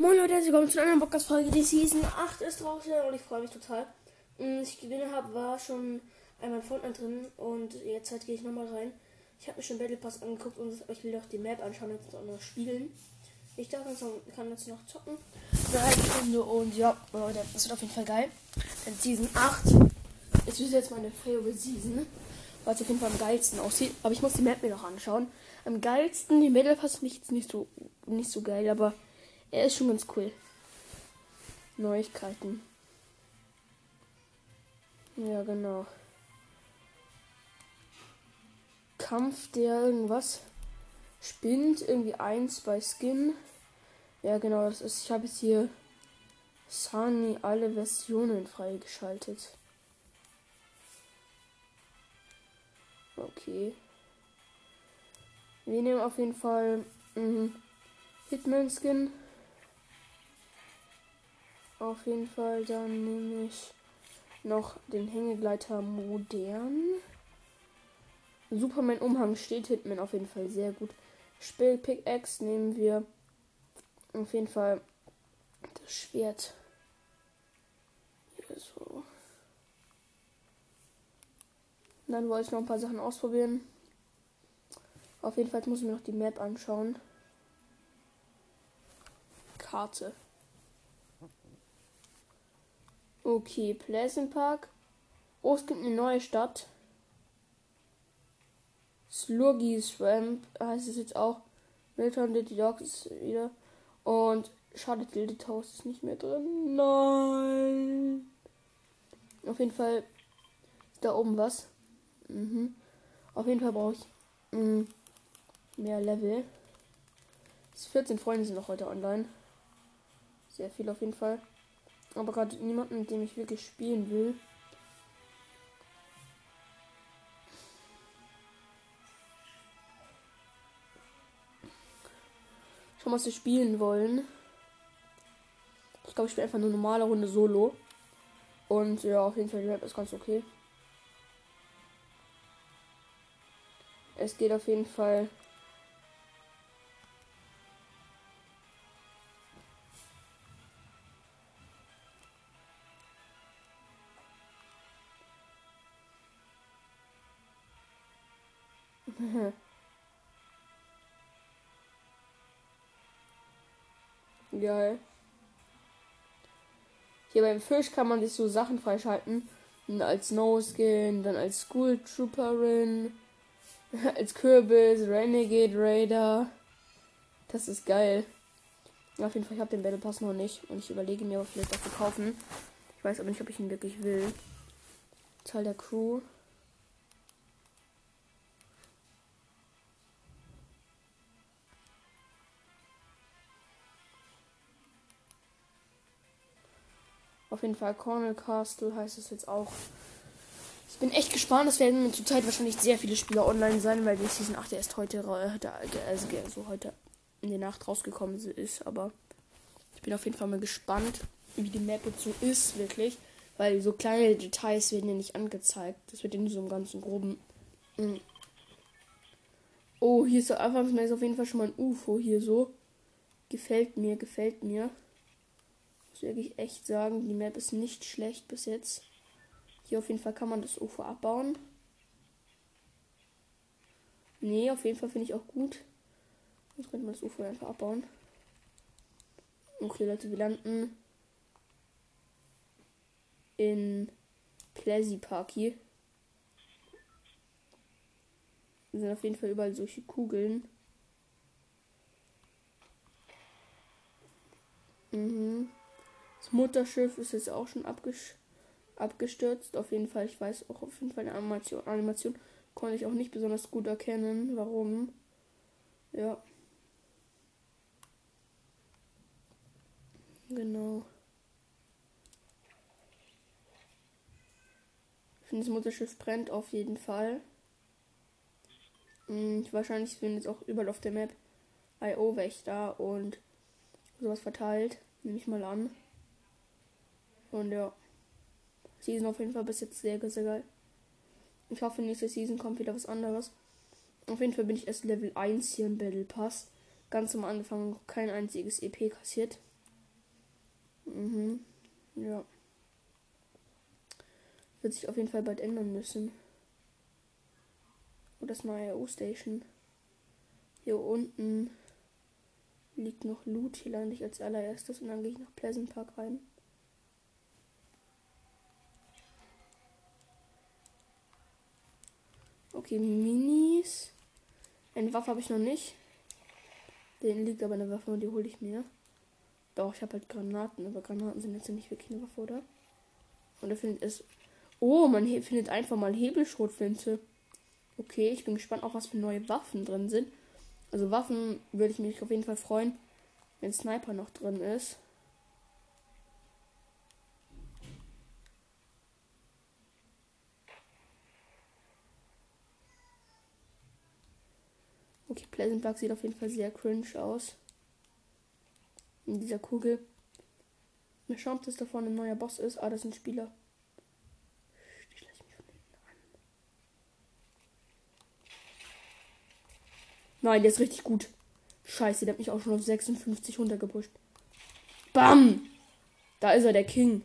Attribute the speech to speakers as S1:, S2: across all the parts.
S1: Moin Leute, herzlich willkommen zu einer Podcast-Folge. Die Season 8 ist draußen und ich freue mich total. Mm, Ich gewinne habe, war schon einmal Fortnite drin und jetzt halt gehe ich nochmal rein. Ich habe mir schon Battle Pass angeguckt und ich will auch die Map anschauen und auch noch spielen. Ich darf jetzt noch, kann jetzt noch zocken. Eine halbe Stunde und ja, Leute, das wird auf jeden Fall geil. Denn Season 8 ist jetzt meine Favorite Season. Weil es auf jeden Fall am geilsten aussieht. Aber ich muss die Map mir noch anschauen. Am geilsten, die Battle Pass nicht, nicht, so, nicht so geil, aber er ist schon ganz cool. Neuigkeiten. Ja, genau. Kampf der irgendwas spinnt irgendwie eins bei Skin. Ja, genau, das ist. Ich habe jetzt hier Sunny alle Versionen freigeschaltet. Okay. Wir nehmen auf jeden Fall mh, Hitman Skin. Auf jeden Fall, dann nehme ich noch den Hängegleiter modern. Superman Umhang steht Hitman auf jeden Fall sehr gut. Spiel Pickaxe nehmen wir auf jeden Fall das Schwert. Hier so. Dann wollte ich noch ein paar Sachen ausprobieren. Auf jeden Fall muss ich mir noch die Map anschauen. Karte. Okay, Pleasant Park. Oh, es gibt eine neue Stadt. Sluggy Swamp heißt es jetzt auch. Milton Little Dogs ist wieder. Und schade, Tilted House ist nicht mehr drin. Nein. Auf jeden Fall ist da oben was. Mhm. Auf jeden Fall brauche ich mh, mehr Level. 14 Freunde sind noch heute online. Sehr viel auf jeden Fall. Aber gerade niemanden, mit dem ich wirklich spielen will. Schon was sie spielen wollen. Ich glaube, ich spiele einfach eine normale Runde Solo. Und ja, auf jeden Fall, die Map ist ganz okay. Es geht auf jeden Fall. Geil. Hier beim Fisch kann man sich so Sachen freischalten. Als No-Skin, dann als School Trooperin, als Kürbis, Renegade Raider. Das ist geil. Auf jeden Fall, ich habe den Battle Pass noch nicht und ich überlege mir, vielleicht auch zu kaufen. Ich weiß aber nicht, ob ich ihn wirklich will. Teil der Crew. Auf jeden Fall Cornell Castle heißt es jetzt auch. Ich bin echt gespannt. Es werden zurzeit wahrscheinlich sehr viele Spieler online sein, weil die Season 8 erst heute, also so heute in der Nacht rausgekommen ist. Aber ich bin auf jeden Fall mal gespannt, wie die Map so ist, wirklich. Weil so kleine Details werden ja nicht angezeigt. Das wird nur so im ganzen groben. Mhm. Oh, hier ist anfangs auf jeden Fall schon mal ein UFO hier so. Gefällt mir, gefällt mir. Muss wirklich echt sagen, die Map ist nicht schlecht bis jetzt. Hier auf jeden Fall kann man das UFO abbauen. Nee, auf jeden Fall finde ich auch gut. Jetzt könnte man das UFO einfach abbauen. Okay, Leute, wir landen in Pleasy Park hier. Wir sind auf jeden Fall überall solche Kugeln. Mhm. Mutterschiff ist jetzt auch schon abgestürzt. Auf jeden Fall, ich weiß auch auf jeden Fall eine Animation, Animation konnte ich auch nicht besonders gut erkennen. Warum? Ja. Genau. Ich finde, das Mutterschiff brennt auf jeden Fall. Hm, wahrscheinlich sind jetzt auch überall auf der Map IO-Wächter und sowas verteilt. Nehme ich mal an. Und ja. Season auf jeden Fall bis jetzt sehr, sehr geil. Ich hoffe, nächste Season kommt wieder was anderes. Auf jeden Fall bin ich erst Level 1 hier im Battle Pass. Ganz am Anfang kein einziges EP kassiert. Mhm. Ja. Wird sich auf jeden Fall bald ändern müssen. Und das neue U-Station. Hier unten liegt noch Loot. Hier lande ich als allererstes und dann gehe ich nach Pleasant Park rein. Okay, Minis. Eine Waffe habe ich noch nicht. Den liegt aber eine Waffe und die hole ich mir. Doch, ich habe halt Granaten, aber Granaten sind jetzt nicht wirklich eine Waffe, oder? Und er findet es. Oh, man findet einfach mal Hebelschrotflinte. Okay, ich bin gespannt, auch was für neue Waffen drin sind. Also Waffen würde ich mich auf jeden Fall freuen, wenn Sniper noch drin ist. Okay, Pleasant Park sieht auf jeden Fall sehr cringe aus. In dieser Kugel. Mal schauen, ob das da vorne ein neuer Boss ist. Ah, das sind Spieler. Ich lasse mich von hinten an. Nein, der ist richtig gut. Scheiße, der hat mich auch schon auf 56 runtergepusht. Bam! Da ist er, der King.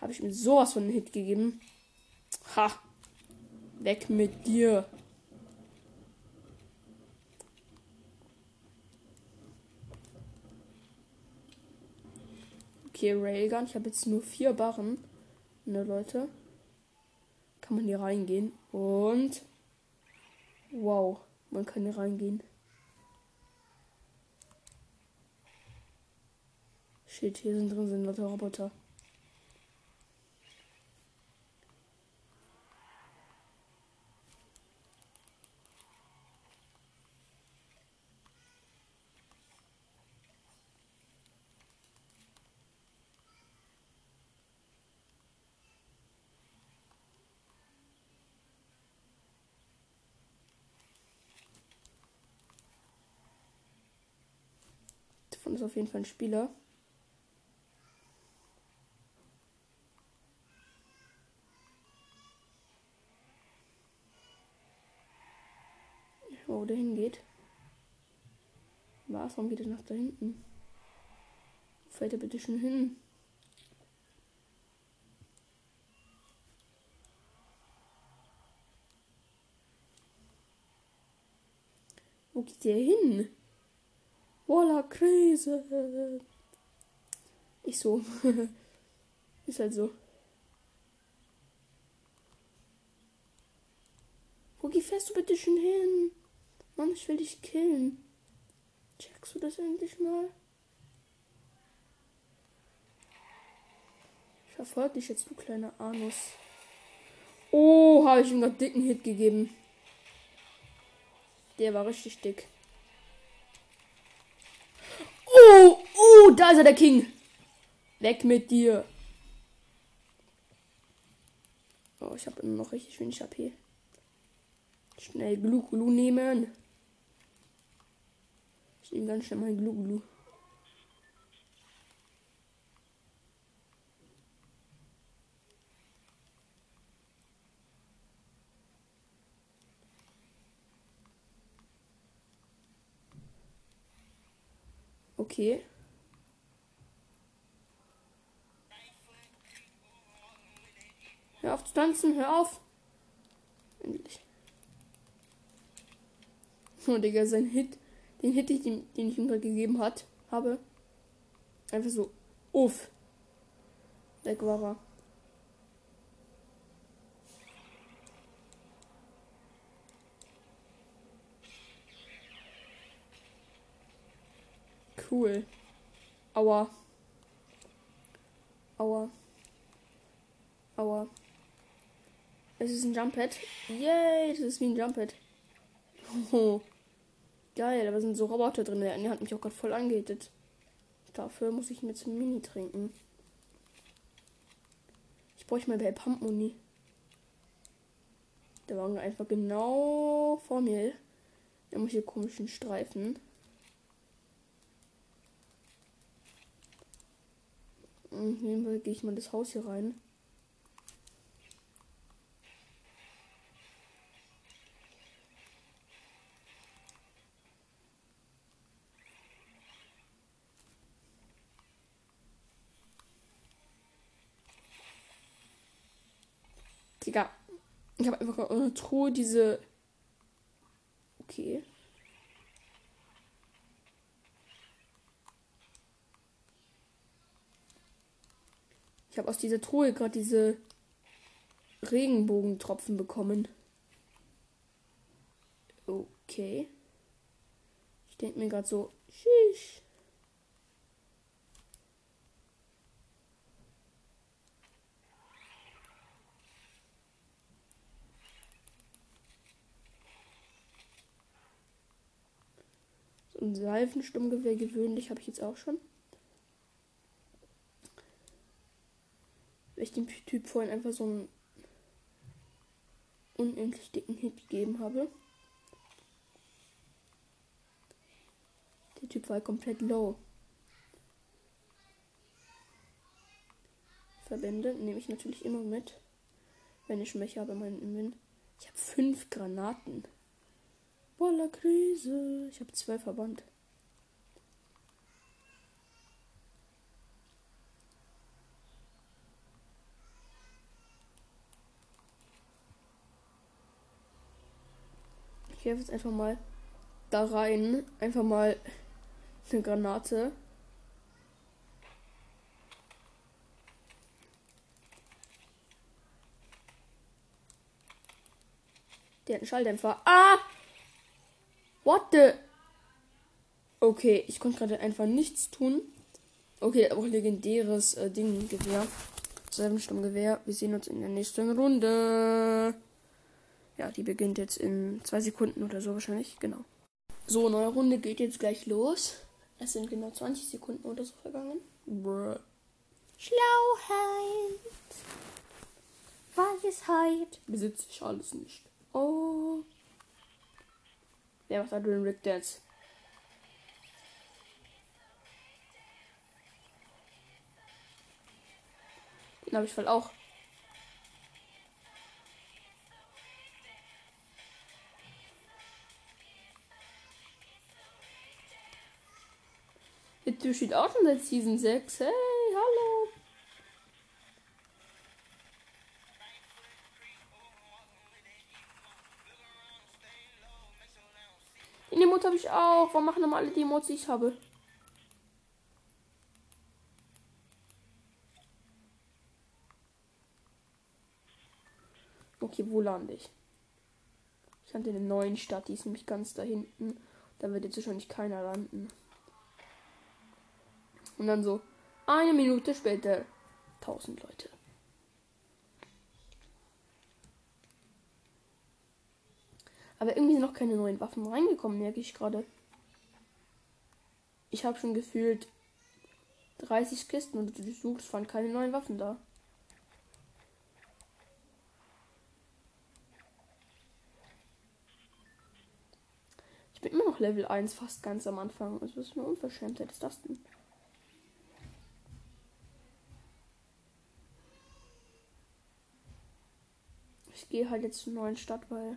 S1: Habe ich mir sowas von einen Hit gegeben. Ha! Weg mit dir. Okay, Railgun. Ich habe jetzt nur vier Barren. Ne, Leute. Kann man hier reingehen. Und. Wow. Man kann hier reingehen. Shit, hier sind drin sind Leute Roboter. Ist auf jeden Fall ein Spieler. Wo der hingeht. Was? Warum geht er nach da hinten? Fällt er bitte schon hin? Wo geht der hin? Voila, Krise. Ich so. Ist halt so. Wo fährst du bitte schon hin? Mann, ich will dich killen. Checkst du das endlich mal? Ich verfolge dich jetzt, du kleiner Anus. Oh, habe ich ihm gerade dicken Hit gegeben. Der war richtig dick. Oh, oh, da ist er, der King. Weg mit dir. Oh, ich habe immer noch richtig wenig AP. Schnell Glu Glu nehmen. Ich nehme ganz schnell mein Glu Okay. Hör auf zu tanzen, hör auf. Endlich. Oh, Digga, sein Hit, den Hit, den, den ich ihm gerade gegeben hat, habe. Einfach so, uff. Weg war er. Cool. Aua. Aua. Aua. Es ist ein Jumppad. Yay, das ist wie ein Jumppad. Oh. Geil, aber sind so Roboter drin. Der hat mich auch gerade voll angehittet. Dafür muss ich mir zum Mini trinken. Ich bräuchte mal bei Pump Muni. Der war einfach genau vor mir. Der muss hier komischen Streifen. Und nehmen gehe ich mal das Haus hier rein. Digga. Ich habe einfach eine Truhe, diese. Okay. Ich habe aus dieser Truhe gerade diese Regenbogentropfen bekommen. Okay. Ich denke mir gerade so, tschüss. So ein Seifensturmgewehr gewöhnlich habe ich jetzt auch schon. Weil ich dem Typ vorhin einfach so einen unendlich dicken Hit gegeben habe. Der Typ war komplett low. Verbände nehme ich natürlich immer mit, wenn ich mich habe meinen Invent. Ich habe fünf Granaten. Voller Krise. Ich habe zwölf Verband. Ich werfe jetzt einfach mal da rein. Einfach mal eine Granate. Der hat einen Schalldämpfer. Ah! What the? Okay, ich konnte gerade einfach nichts tun. Okay, auch legendäres äh, Ding, Gewehr. Gewehr. Wir sehen uns in der nächsten Runde. Ja, die beginnt jetzt in zwei Sekunden oder so wahrscheinlich. Genau. So, neue Runde geht jetzt gleich los. Es sind genau 20 Sekunden oder so vergangen. Bruh. Schlauheit. Weisheit. Besitze ich alles nicht. Oh. Wer macht da den Rick Dance? Den habe ich voll auch. Tür steht auch schon seit Season 6. Hey, hallo. Die Emote habe ich auch. Warum machen nochmal alle die Emotes, die ich habe? Okay, wo lande ich? Ich lande in der neuen Stadt, die ist nämlich ganz da hinten. Da wird jetzt wahrscheinlich keiner landen. Und dann so eine Minute später 1000 Leute. Aber irgendwie sind noch keine neuen Waffen reingekommen, merke ich gerade. Ich habe schon gefühlt 30 Kisten und durchsucht, es waren keine neuen Waffen da. Ich bin immer noch Level 1, fast ganz am Anfang. Also, was für eine Unverschämtheit ist das denn? Ich gehe halt jetzt zur neuen Stadt, weil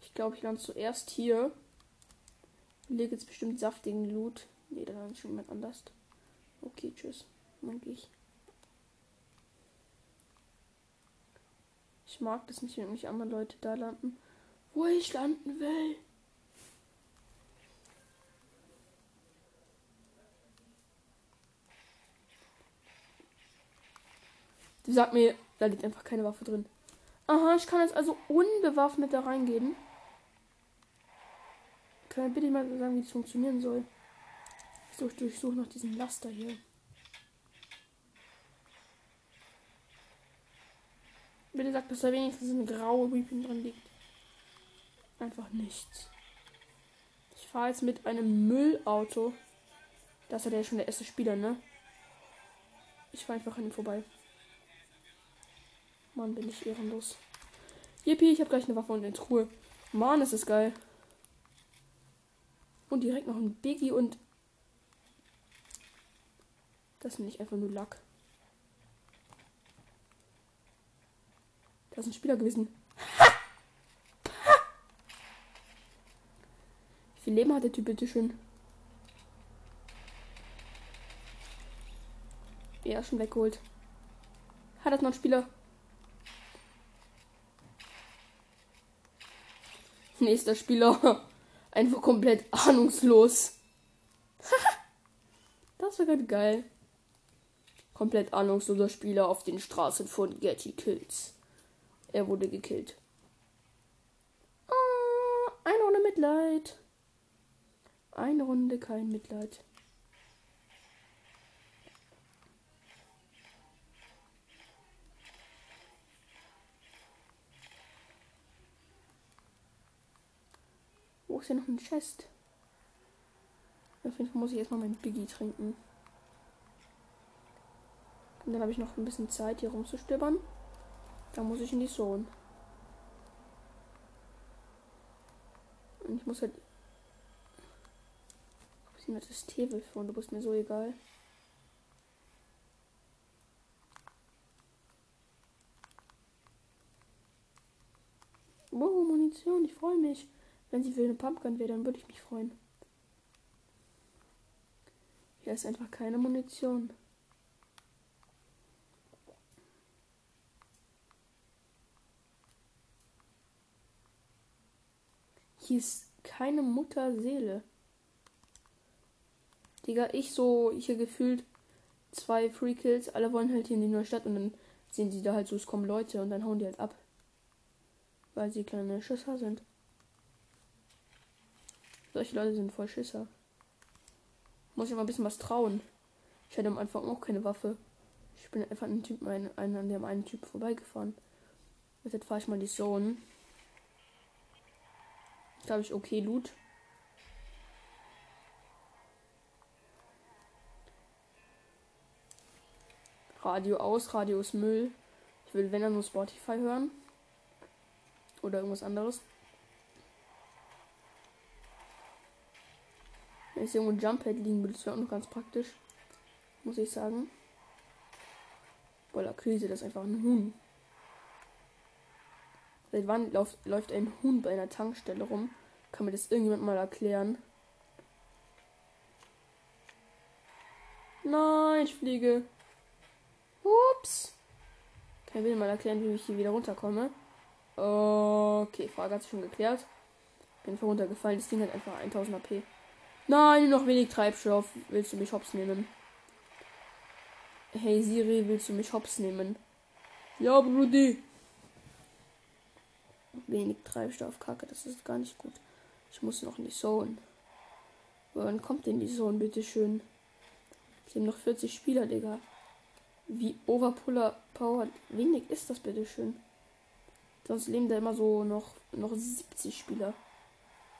S1: ich glaube, ich lande zuerst hier. Lege jetzt bestimmt saftigen Loot. Nee, da landet schon jemand anders. Okay, tschüss. Dann gehe ich. Ich mag das nicht, wenn mich andere Leute da landen, wo ich landen will. Du sag mir, da liegt einfach keine Waffe drin. Aha, ich kann jetzt also unbewaffnet da reingehen. Kann ich bitte mal sagen, wie das funktionieren soll? Ich suche durchsuche noch diesen Laster hier. Bitte sagt, dass da wenigstens eine graue Weeping dran liegt. Einfach nichts. Ich fahre jetzt mit einem Müllauto. Das ist ja schon der erste Spieler, ne? Ich fahre einfach an ihm vorbei. Mann, bin ich ehrenlos. Yippie, ich habe gleich eine Waffe und eine Truhe. Mann, ist das geil. Und direkt noch ein Biggie und. Das ist nicht einfach nur Lack. Das ist ein Spieler gewesen. Wie viel Leben hat der Typ bitte schön? Ist schon weggeholt. Hat das noch ein Spieler? Nächster Spieler. Einfach komplett ahnungslos. das war gerade geil. Komplett ahnungsloser Spieler auf den Straßen von Getty Kills. Er wurde gekillt. Oh, eine Runde Mitleid. Eine Runde kein Mitleid. Wo ist hier noch ein Chest? Auf jeden Fall muss ich erstmal mein Biggie trinken. Und dann habe ich noch ein bisschen Zeit hier rumzustöbern. Da muss ich in die Zone. Und ich muss halt. Ist denn das Table von? Du bist mir so egal. Wow, Munition, ich freue mich. Wenn sie für eine Pumpgun wäre, dann würde ich mich freuen. Hier ist einfach keine Munition. Hier ist keine Mutterseele. Digga, ich so hier gefühlt zwei Free Kills. Alle wollen halt hier in die neue Stadt und dann sehen sie da halt so, es kommen Leute und dann hauen die halt ab. Weil sie kleine Schisser sind. Solche Leute sind voll Schisser. Muss ich mal ein bisschen was trauen. Ich hatte am Anfang auch keine Waffe. Ich bin einfach an, Typen, einen, einen, an dem einen Typ vorbeigefahren. Jetzt fahre ich mal die Zone. Da habe ich okay Loot. Radio aus, Radio ist Müll. Ich will, wenn er nur Spotify hören. Oder irgendwas anderes. Wenn es irgendwo ein Jumppad liegen würde, das wäre auch noch ganz praktisch. Muss ich sagen. Boah, Krise, das ist einfach ein Huhn. Seit wann läuft, läuft ein Huhn bei einer Tankstelle rum? Kann mir das irgendjemand mal erklären? Nein, ich fliege. Ups. Kann mir mal erklären, wie ich hier wieder runterkomme? Okay, Frage hat sich schon geklärt. Bin runtergefallen. Das Ding hat einfach 1000 AP. Nein, noch wenig Treibstoff. Willst du mich hops nehmen? Hey Siri, willst du mich hops nehmen? Ja, Brudi. Wenig Treibstoff, Kacke, das ist gar nicht gut. Ich muss noch in die Zone. Wann kommt denn die Zone, bitteschön? Es sind noch 40 Spieler, Digga. Wie overpuller Power wenig ist das, bitteschön? Sonst leben da immer so noch, noch 70 Spieler.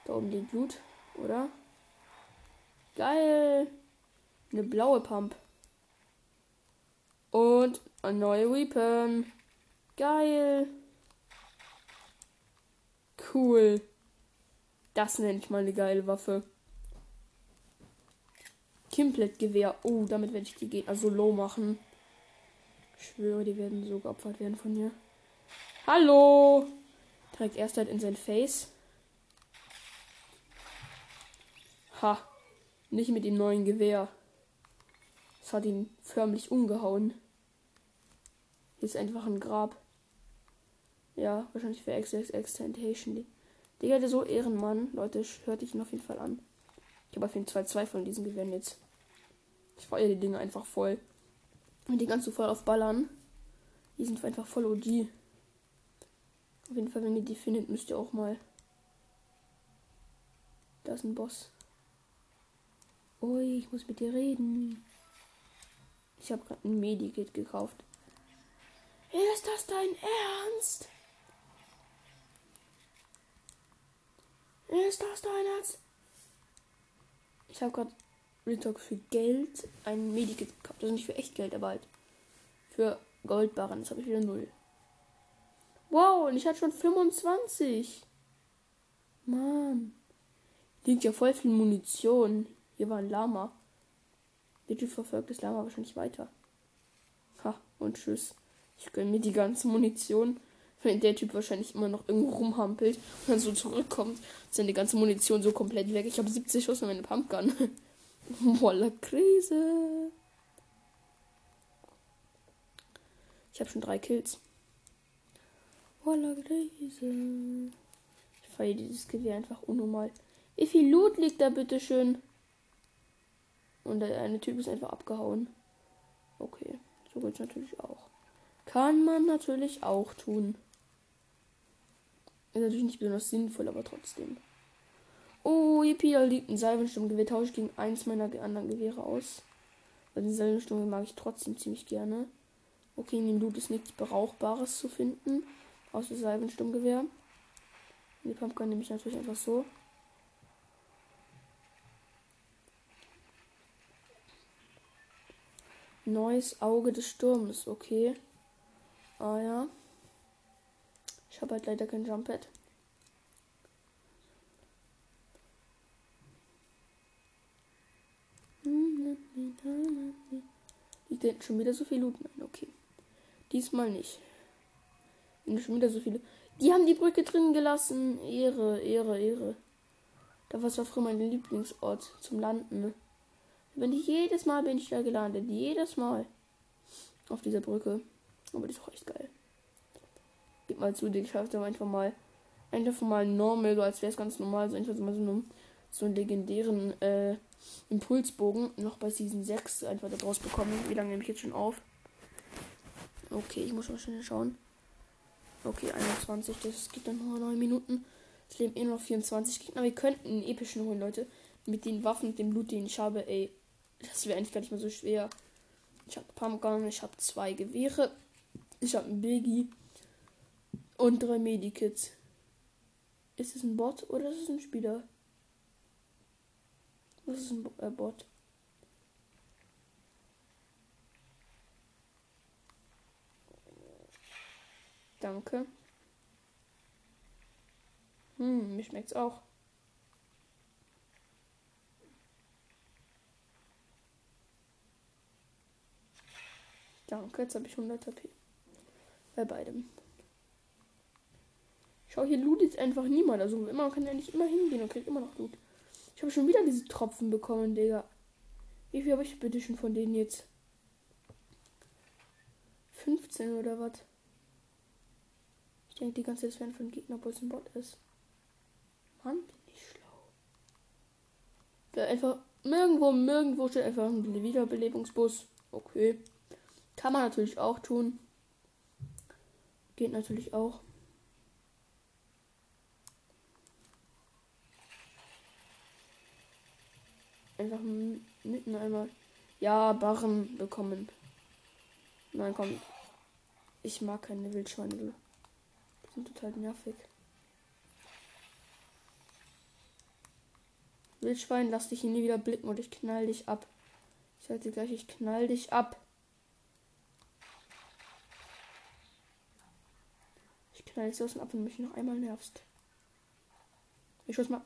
S1: Da oben liegt Blut, oder? Geil. Eine blaue Pump. Und ein neuer Weapon. Geil. Cool. Das nenne ich mal eine geile Waffe. Kimplet-Gewehr. Oh, damit werde ich die Gegner so low machen. Ich schwöre, die werden so geopfert werden von mir. Hallo! Trägt erst halt in sein Face. Ha. Nicht mit dem neuen Gewehr. Das hat ihn förmlich umgehauen. Hier ist einfach ein Grab. Ja, wahrscheinlich für Extentation. Digga, der so Ehrenmann. Leute, hört dich ihn auf jeden Fall an. Ich habe auf jeden Fall zwei von diesen Gewehren jetzt. Ich feuer die Dinge einfach voll. Und die du voll aufballern. Die sind einfach voll OG. Auf jeden Fall, wenn ihr die findet, müsst ihr auch mal. Da ist ein Boss. Ui, ich muss mit dir reden. Ich habe gerade ein Medikit gekauft. Ist das dein Ernst? Ist das dein Ernst? Ich habe gerade Retalk für Geld ein Medikit gekauft. Also nicht für echt Geld, aber halt für Goldbarren. Das habe ich wieder null. Wow, und ich hatte schon 25. Mann. Liegt ja voll viel Munition. Hier war ein Lama. Der Typ verfolgt das Lama wahrscheinlich weiter. Ha, und tschüss. Ich gönne mir die ganze Munition. Wenn der Typ wahrscheinlich immer noch irgendwo rumhampelt und dann so zurückkommt, ist dann die ganze Munition so komplett weg. Ich habe 70 Schuss in meine Pumpgun. Voller Krise. Ich habe schon drei Kills. Voller Krise. Ich feiere dieses Gewehr einfach unnormal. Wie viel Loot liegt da bitte schön? Und der eine Typ ist einfach abgehauen. Okay, so geht's natürlich auch. Kann man natürlich auch tun. Ist natürlich nicht besonders sinnvoll, aber trotzdem. Oh, yippie, da liegt ein Salvensturmgewehr. Tausche ich gegen eins meiner anderen Gewehre aus. Weil die Salvensturm mag ich trotzdem ziemlich gerne. Okay, in dem Loot ist nichts Brauchbares zu finden. Außer Salvensturmgewehr. Die Pumpgun nehme ich natürlich einfach so. Neues Auge des Sturms, okay. Ah ja. Ich habe halt leider kein Jumppad. Liegt denn schon wieder so viel Loot? Nein, okay. Diesmal nicht. Wenn schon wieder so viele. Die haben die Brücke drin gelassen. Ehre, Ehre, Ehre. Da war zwar früher mein Lieblingsort zum Landen. Wenn ich jedes Mal bin ich da gelandet. Jedes Mal. Auf dieser Brücke. Aber die ist auch echt geil. Gib mal zu, ich schaffe einfach mal. Einfach mal normal, so als wäre es ganz normal. So einfach mal so einen, so einen legendären äh, Impulsbogen. Noch bei Season 6 einfach da draus bekommen. Wie lange nehme ich jetzt schon auf? Okay, ich muss mal schnell schauen. Okay, 21, das geht dann nur 9 Minuten. Es leben eh noch 24 Gegner. Wir könnten einen epischen holen, Leute. Mit den Waffen, mit dem Blut, den ich habe, ey. Das wäre eigentlich gar nicht mehr so schwer. Ich habe Pumpgun, ich habe zwei Gewehre. Ich habe einen Biggie. Und drei Medikits. Ist es ein Bot oder ist es ein Spieler? Was ist ein äh, Bot? Danke. Hm, mir schmeckt's auch. Danke, jetzt habe ich 100 HP. Bei beidem. Schau, hier lootet einfach niemand. Also immer, man kann ja nicht immer hingehen und kriegt immer noch Loot. Ich habe schon wieder diese Tropfen bekommen, Digga. Wie viel habe ich bitte schon von denen jetzt? 15 oder was? Ich denke die ganze Zeit, es wären von Gegner, obwohl es ein Bot ist. Mann, bin ich schlau. Ja, einfach nirgendwo, nirgendwo steht einfach ein Wiederbelebungsbus. Okay. Kann man natürlich auch tun. Geht natürlich auch. Einfach mitten einmal. Ja, Barren bekommen. Nein, komm. Ich mag keine Wildschweine sind total nervig. Wildschwein, lass dich hier nie wieder blicken und ich knall dich ab. Ich halte gleich, ich knall dich ab. Knall so aus dem ab, wenn du mich noch einmal nervst. Ich schuss mal.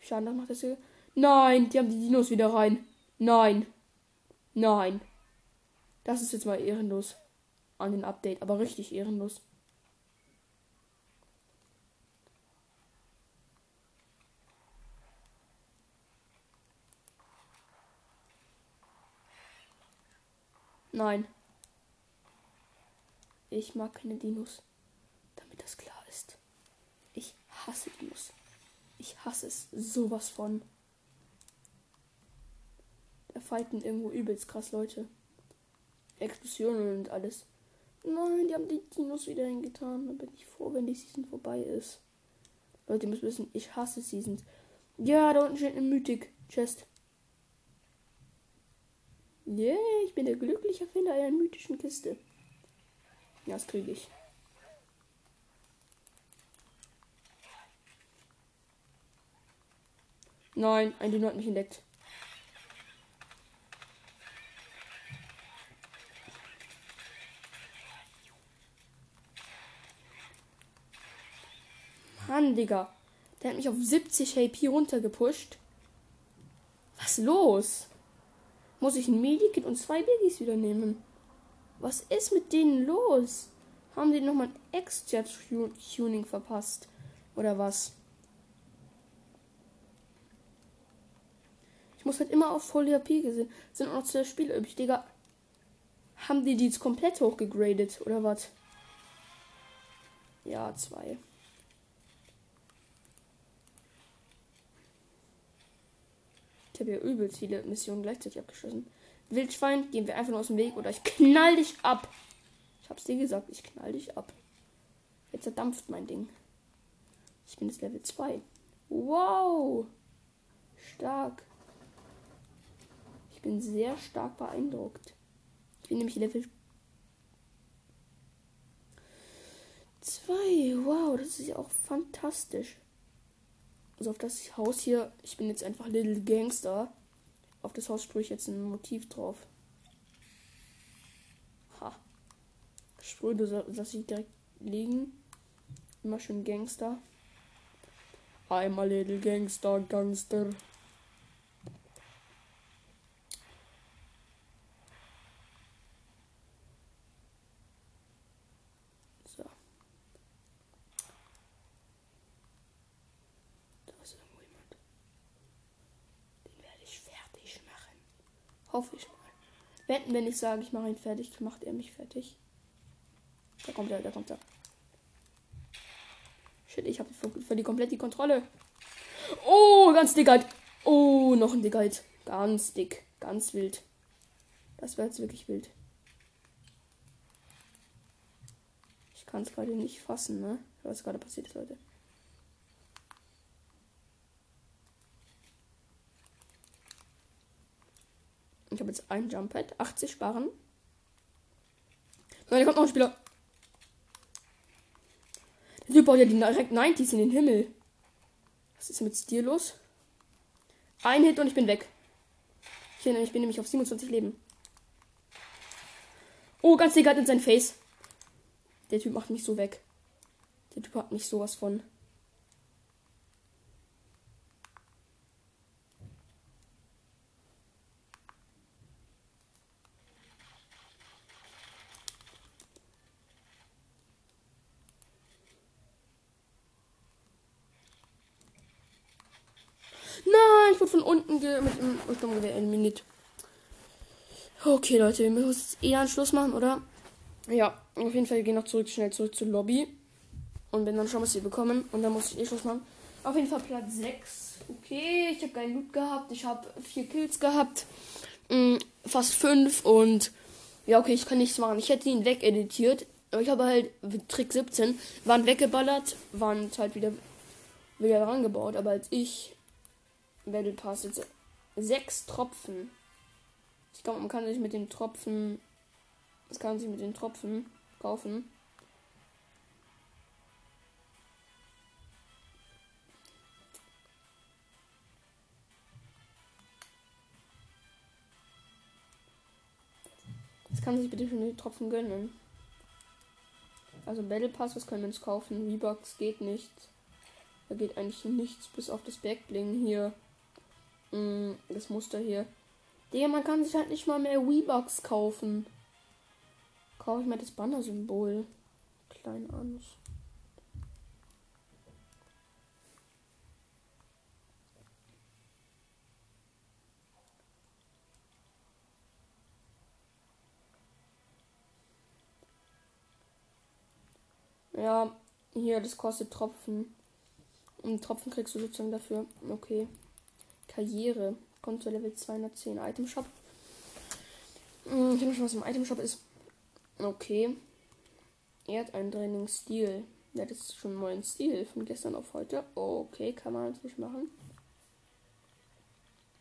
S1: Schade, macht das hier. Nein, die haben die Dinos wieder rein. Nein. Nein. Das ist jetzt mal ehrenlos. An den Update, aber richtig ehrenlos. Nein. Ich mag keine Dinos. Das klar ist. Ich hasse Dinos. Ich hasse es sowas von. Da fighten irgendwo übelst krass Leute. Explosionen und alles. Nein, die haben die Dinos wieder hingetan. Da bin ich froh, wenn die Season vorbei ist. Leute, ihr müsst wissen, ich hasse Seasons. Ja, da unten steht eine Mythic Chest. Yeah, ich bin der glückliche Finder einer mythischen Kiste. Das kriege ich. Nein, ein Dino hat mich entdeckt. Mann, Digga. Der hat mich auf 70 HP runtergepusht. Was los? muss ich ein Medikit und zwei Biggies wieder nehmen. Was ist mit denen los? Haben die nochmal ein Extra-Tuning verpasst? Oder was? muss halt immer auf Voll HP gesehen. Sind auch noch zwei Spiele übrig, Digga. Haben die die jetzt komplett hochgegradet oder was? Ja, zwei. Ich habe ja übel viele Missionen gleichzeitig abgeschossen. Wildschwein, gehen wir einfach nur aus dem Weg oder ich knall dich ab. Ich hab's dir gesagt, ich knall dich ab. Jetzt verdampft mein Ding. Ich bin jetzt Level 2. Wow! Stark. Bin sehr stark beeindruckt. Ich bin nämlich Level 2. Wow, das ist ja auch fantastisch. Also auf das Haus hier, ich bin jetzt einfach Little Gangster. Auf das Haus sprühe ich jetzt ein Motiv drauf. Ha. Sprühe, dass ich direkt liegen. Immer schön Gangster. I'm a little gangster, gangster. So. Da ist irgendwo jemand. Den werde ich fertig machen. Hoffe ich mal. Wetten, wenn ich sage, ich mache ihn fertig, macht er mich fertig. Da kommt er, da kommt er. Shit, ich habe für die komplett die Kontrolle. Oh, ganz dick halt. Oh, noch ein dick halt. Ganz dick. Ganz wild. Das wäre jetzt wirklich wild. Ich kann es gerade nicht fassen, ne? Was gerade passiert ist, Leute. Ich habe jetzt ein Jump Pad. 80 sparen. Nein, da kommt noch ein Spieler. Der Typ baut ja die direkt 90s in den Himmel. Was ist mit dir los? Ein Hit und ich bin weg. Ich bin, ich bin nämlich auf 27 Leben. Oh, ganz dick in sein Face. Der Typ macht mich so weg. Der Typ hat mich sowas von. Ich wurde von unten mit dem Sturmgewehr eliminiert. Okay, Leute, wir müssen jetzt eh einen Schluss machen, oder? Ja, auf jeden Fall, wir gehen noch zurück, schnell zurück zur Lobby. Und wenn dann schauen, was wir bekommen. Und dann muss ich eh Schluss machen. Auf jeden Fall Platz 6. Okay, ich habe keinen Loot gehabt. Ich habe vier Kills gehabt. Mh, fast fünf. Und ja, okay, ich kann nichts machen. Ich hätte ihn wegeditiert. Aber ich habe halt Trick 17. Waren weggeballert. Waren halt wieder, wieder rangebaut. Aber als ich Battle Pass jetzt sechs Tropfen. Ich glaube, man kann sich mit den Tropfen. Das kann sich mit den Tropfen kaufen. Das kann sich bitte schon die Tropfen gönnen. Also Battle Pass, was können wir uns kaufen? V-Bucks geht nicht. Da geht eigentlich nichts bis auf das Backbling hier. Mm, das Muster hier. Digga, man kann sich halt nicht mal mehr Weebox kaufen. Kaufe ich mal das Banner-Symbol. Klein an. Ja, hier, das kostet Tropfen. Und Tropfen kriegst du sozusagen dafür. Okay. Karriere. Kommt zu Level 210 Item Shop. Ich weiß nicht, was im Item Shop ist. Okay. Er hat einen Trainingsstil. Er hat jetzt schon einen neuen Stil von gestern auf heute. Okay, kann man natürlich machen.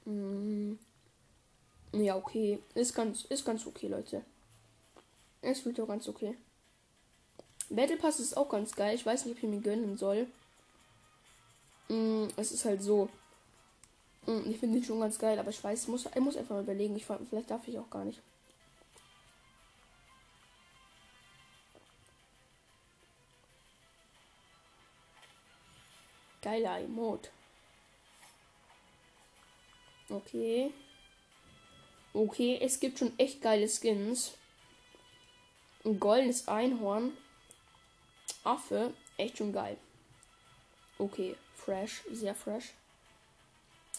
S1: Hm. Ja, okay. Ist ganz, ist ganz okay, Leute. Es fühlt auch ganz okay. Battle Pass ist auch ganz geil. Ich weiß nicht, ob ich mir gönnen soll. Hm, es ist halt so. Hm, ich finde ihn schon ganz geil, aber ich weiß, ich muss, ich muss einfach mal überlegen. Ich, vielleicht darf ich auch gar nicht. Geiler Emote. Okay. Okay, es gibt schon echt geile Skins. Ein goldenes Einhorn. Affe. Echt schon geil. Okay, fresh. Sehr fresh.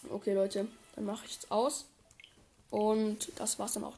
S1: Okay, Leute, dann mache ich es aus. Und das war's dann auch